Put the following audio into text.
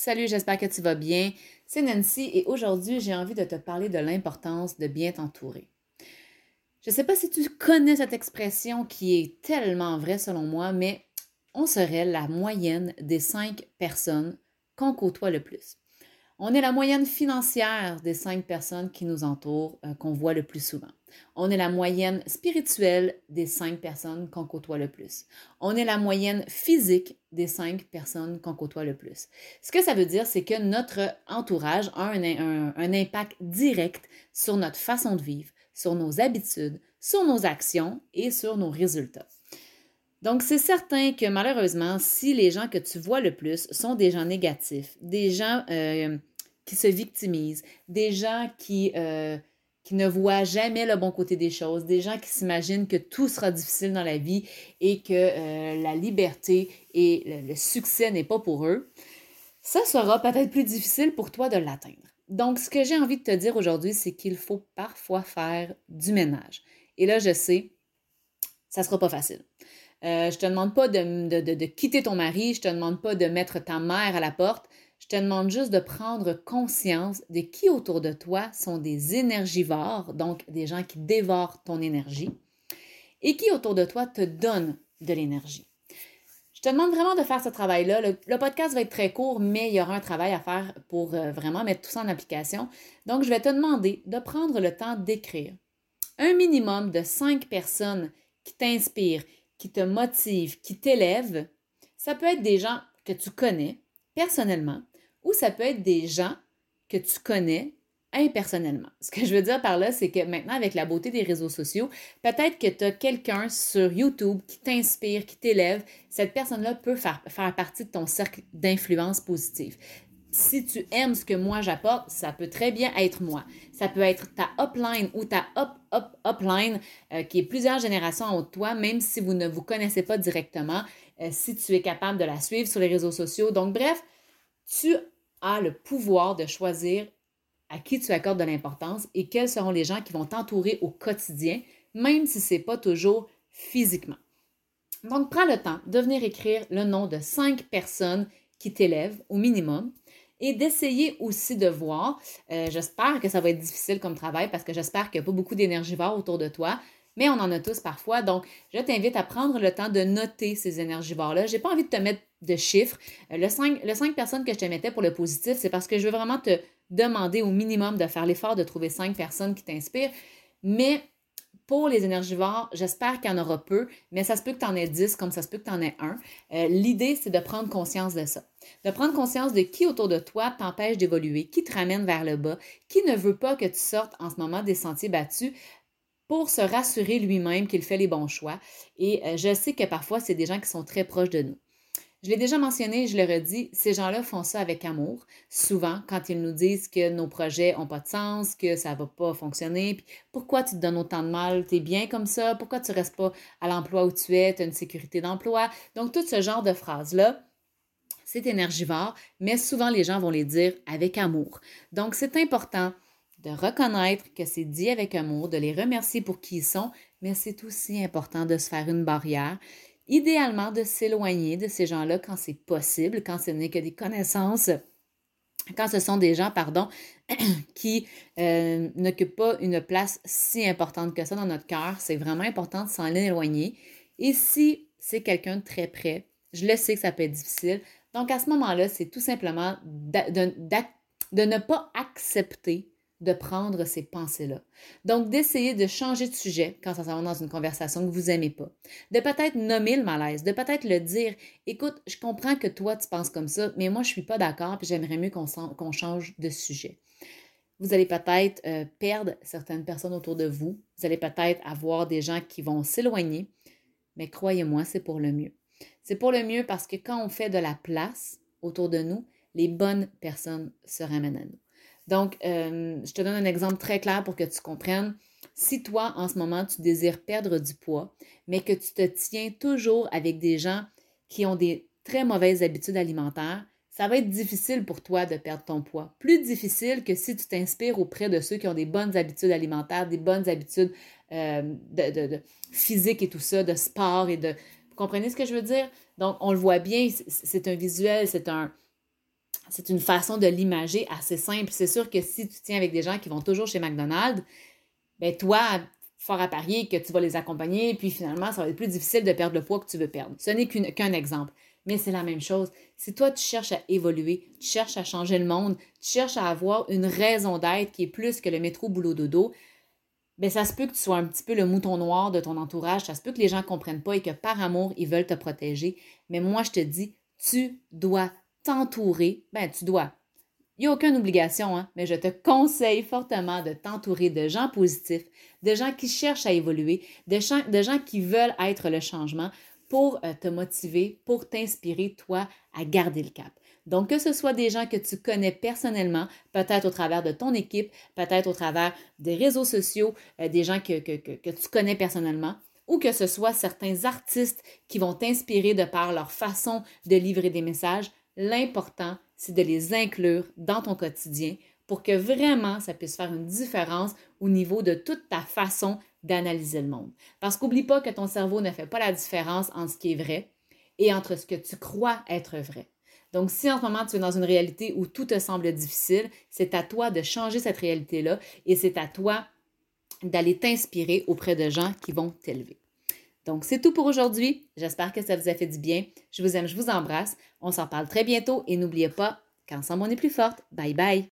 Salut, j'espère que tu vas bien. C'est Nancy et aujourd'hui, j'ai envie de te parler de l'importance de bien t'entourer. Je ne sais pas si tu connais cette expression qui est tellement vraie selon moi, mais on serait la moyenne des cinq personnes qu'on côtoie le plus. On est la moyenne financière des cinq personnes qui nous entourent, euh, qu'on voit le plus souvent. On est la moyenne spirituelle des cinq personnes qu'on côtoie le plus. On est la moyenne physique des cinq personnes qu'on côtoie le plus. Ce que ça veut dire, c'est que notre entourage a un, impact direct sur notre façon de vivre, sur nos habitudes, sur nos actions et sur nos résultats. Donc, c'est certain que malheureusement, si les gens que tu vois le plus sont des gens négatifs, des gens euh, qui se victimisent, des gens qui, euh, qui ne voient jamais le bon côté des choses, des gens qui s'imaginent que tout sera difficile dans la vie et que euh, la liberté et le, succès n'est pas pour eux, ça sera peut-être plus difficile pour toi de l'atteindre. Donc, ce que j'ai envie de te dire aujourd'hui, c'est qu'il faut parfois faire du ménage. Et là, je sais, ça ne sera pas facile. Euh, je ne te demande pas de, quitter ton mari, je ne te demande pas de mettre ta mère à la porte. Je te demande juste de prendre conscience de qui autour de toi sont des énergivores, donc des gens qui dévorent ton énergie, et qui autour de toi te donnent de l'énergie. Je te demande vraiment de faire ce travail-là. Le, podcast va être très court, mais il y aura un travail à faire pour euh, vraiment mettre tout ça en application. Donc, je vais te demander de prendre le temps d'écrire un minimum de cinq personnes qui t'inspirent, qui te motive, qui t'élève, ça peut être des gens que tu connais personnellement ou ça peut être des gens que tu connais impersonnellement. Ce que je veux dire par là, c'est que maintenant, avec la beauté des réseaux sociaux, peut-être que tu as quelqu'un sur YouTube qui t'inspire, qui t'élève. Cette personne-là peut faire, partie de ton cercle d'influence positive si tu aimes ce que moi j'apporte, ça peut très bien être moi. Ça peut être ta upline ou ta up, up, upline euh, qui est plusieurs générations en haut de toi, même si vous ne vous connaissez pas directement, euh, si tu es capable de la suivre sur les réseaux sociaux. Donc, bref, tu as le pouvoir de choisir à qui tu accordes de l'importance et quels seront les gens qui vont t'entourer au quotidien, même si ce n'est pas toujours physiquement. Donc, prends le temps de venir écrire le nom de cinq personnes qui t'élèvent au minimum et d'essayer aussi de voir. Euh, j'espère que ça va être difficile comme travail parce que j'espère qu'il n'y a pas beaucoup d'énergivores autour de toi, mais on en a tous parfois. Donc, je t'invite à prendre le temps de noter ces énergivores-là. Je n'ai pas envie de te mettre de chiffres. Euh, le 5, le 5 personnes que je te mettais pour le positif, c'est parce que je veux vraiment te demander au minimum de faire l'effort de trouver 5 personnes qui t'inspirent. Mais pour les énergivores, j'espère qu'il y en aura peu, mais ça se peut que tu en aies 10 comme ça se peut que tu en aies un. Euh, l'idée, c'est de prendre conscience de ça. De prendre conscience de qui autour de toi t'empêche d'évoluer, qui te ramène vers le bas, qui ne veut pas que tu sortes en ce moment des sentiers battus pour se rassurer lui-même qu'il fait les bons choix. Et euh, je sais que parfois, c'est des gens qui sont très proches de nous. Je l'ai déjà mentionné, je le redis, ces gens-là font ça avec amour. Souvent, quand ils nous disent que nos projets n'ont pas de sens, que ça ne va pas fonctionner, puis pourquoi tu te donnes autant de mal, tu es bien comme ça, pourquoi tu ne restes pas à l'emploi où tu es, tu as une sécurité d'emploi? Donc, tout ce genre de phrases-là, c'est énergivore, mais souvent les gens vont les dire avec amour. Donc, c'est important de reconnaître que c'est dit avec amour, de les remercier pour qui ils sont, mais c'est aussi important de se faire une barrière idéalement de s'éloigner de ces gens-là quand c'est possible, quand ce n'est que des connaissances, quand ce sont des gens, pardon, qui euh, n'occupent pas une place si importante que ça dans notre cœur. C'est vraiment important de s'en éloigner. Et si c'est quelqu'un de très près, je le sais que ça peut être difficile. Donc à ce moment-là, c'est tout simplement de ne pas accepter de prendre ces pensées-là. Donc, d'essayer de changer de sujet quand ça s'en va dans une conversation que vous n'aimez pas. De peut-être nommer le malaise, de peut-être le dire Écoute, je comprends que toi, tu penses comme ça, mais moi, je ne suis pas d'accord, puis j'aimerais mieux qu'on change de sujet. Vous allez peut-être euh, perdre certaines personnes autour de vous. Vous allez peut-être avoir des gens qui vont s'éloigner, mais croyez-moi, c'est pour le mieux. C'est pour le mieux parce que quand on fait de la place autour de nous, les bonnes personnes se ramènent à nous. Donc, euh, je te donne un exemple très clair pour que tu comprennes. Si toi, en ce moment, tu désires perdre du poids, mais que tu te tiens toujours avec des gens qui ont des très mauvaises habitudes alimentaires, ça va être difficile pour toi de perdre ton poids. Plus difficile que si tu t'inspires auprès de ceux qui ont des bonnes habitudes alimentaires, des bonnes habitudes euh, de, physique et tout ça, de sport et de... Vous comprenez ce que je veux dire? Donc, on le voit bien, c'est un visuel, c'est un, c'est une façon de l'imager assez simple. C'est sûr que si tu tiens avec des gens qui vont toujours chez McDonald's, ben toi, fort à parier que tu vas les accompagner, puis finalement, ça va être plus difficile de perdre le poids que tu veux perdre. Ce n'est qu'un exemple. Mais c'est la même chose. Si toi, tu cherches à évoluer, tu cherches à changer le monde, tu cherches à avoir une raison d'être qui est plus que le métro boulot dodo, bien, ça se peut que tu sois un petit peu le mouton noir de ton entourage. Ça se peut que les gens ne comprennent pas et que par amour, ils veulent te protéger. Mais moi, je te dis, tu dois t'entourer. Ben, tu dois. Il n'y a aucune obligation, hein, mais je te conseille fortement de t'entourer de gens positifs, de gens qui cherchent à évoluer, de gens, qui veulent être le changement pour euh, te motiver, pour t'inspirer, toi, à garder le cap. Donc, que ce soit des gens que tu connais personnellement, peut-être au travers de ton équipe, peut-être au travers des réseaux sociaux, euh, des gens que, tu connais personnellement, ou que ce soit certains artistes qui vont t'inspirer de par leur façon de livrer des messages, l'important, c'est de les inclure dans ton quotidien pour que vraiment ça puisse faire une différence au niveau de toute ta façon d'analyser le monde. Parce qu'oublie pas que ton cerveau ne fait pas la différence entre ce qui est vrai et entre ce que tu crois être vrai. Donc, si en ce moment tu es dans une réalité où tout te semble difficile, c'est à toi de changer cette réalité-là et c'est à toi d'aller t'inspirer auprès de gens qui vont t'élever. Donc, c'est tout pour aujourd'hui. J'espère que ça vous a fait du bien. Je vous aime, je vous embrasse. On s'en parle très bientôt et n'oubliez pas qu'ensemble on est plus forte. Bye bye.